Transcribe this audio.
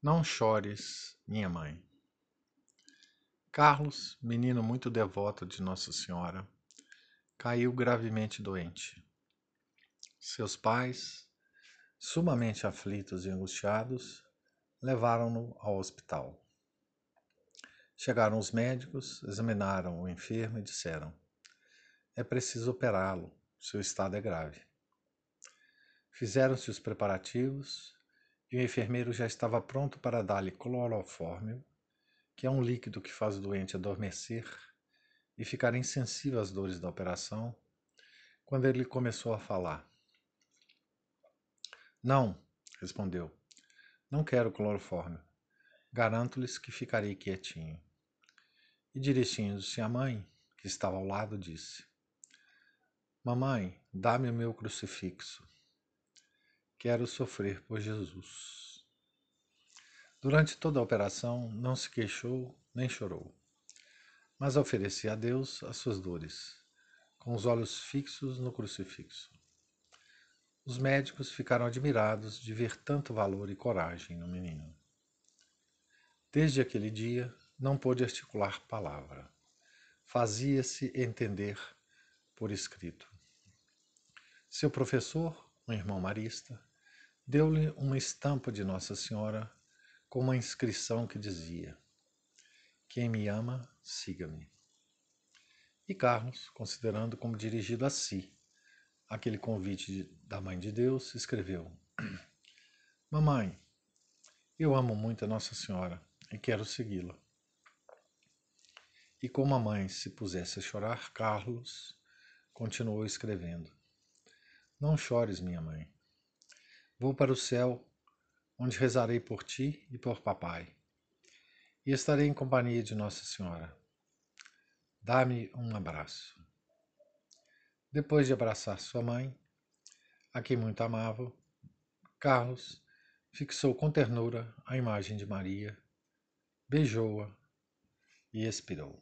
Não chores, minha mãe. Carlos, menino muito devoto de Nossa Senhora, caiu gravemente doente. Seus pais, sumamente aflitos e angustiados, levaram-no ao hospital. Chegaram os médicos, examinaram o enfermo e disseram: É preciso operá-lo, seu estado é grave. Fizeram-se os preparativos e o enfermeiro já estava pronto para dar-lhe clorofórmio, que é um líquido que faz o doente adormecer e ficar insensível às dores da operação, quando ele começou a falar. Não, respondeu, não quero clorofórmio. Garanto-lhes que ficarei quietinho. E dirigindo-se à mãe, que estava ao lado, disse: Mamãe, dá-me o meu crucifixo. Quero sofrer por Jesus. Durante toda a operação, não se queixou nem chorou, mas oferecia a Deus as suas dores, com os olhos fixos no crucifixo. Os médicos ficaram admirados de ver tanto valor e coragem no menino. Desde aquele dia, não pôde articular palavra. Fazia-se entender por escrito. Seu professor, um irmão marista, deu-lhe uma estampa de Nossa Senhora com uma inscrição que dizia: Quem me ama, siga-me. E Carlos, considerando como dirigido a si aquele convite da Mãe de Deus, escreveu: Mamãe, eu amo muito a Nossa Senhora e quero segui-la. E como a mãe se pusesse a chorar, Carlos continuou escrevendo: Não chores, minha mãe. Vou para o céu, onde rezarei por ti e por papai, e estarei em companhia de Nossa Senhora. Dá-me um abraço. Depois de abraçar sua mãe, a quem muito amava, Carlos fixou com ternura a imagem de Maria, beijou-a e expirou.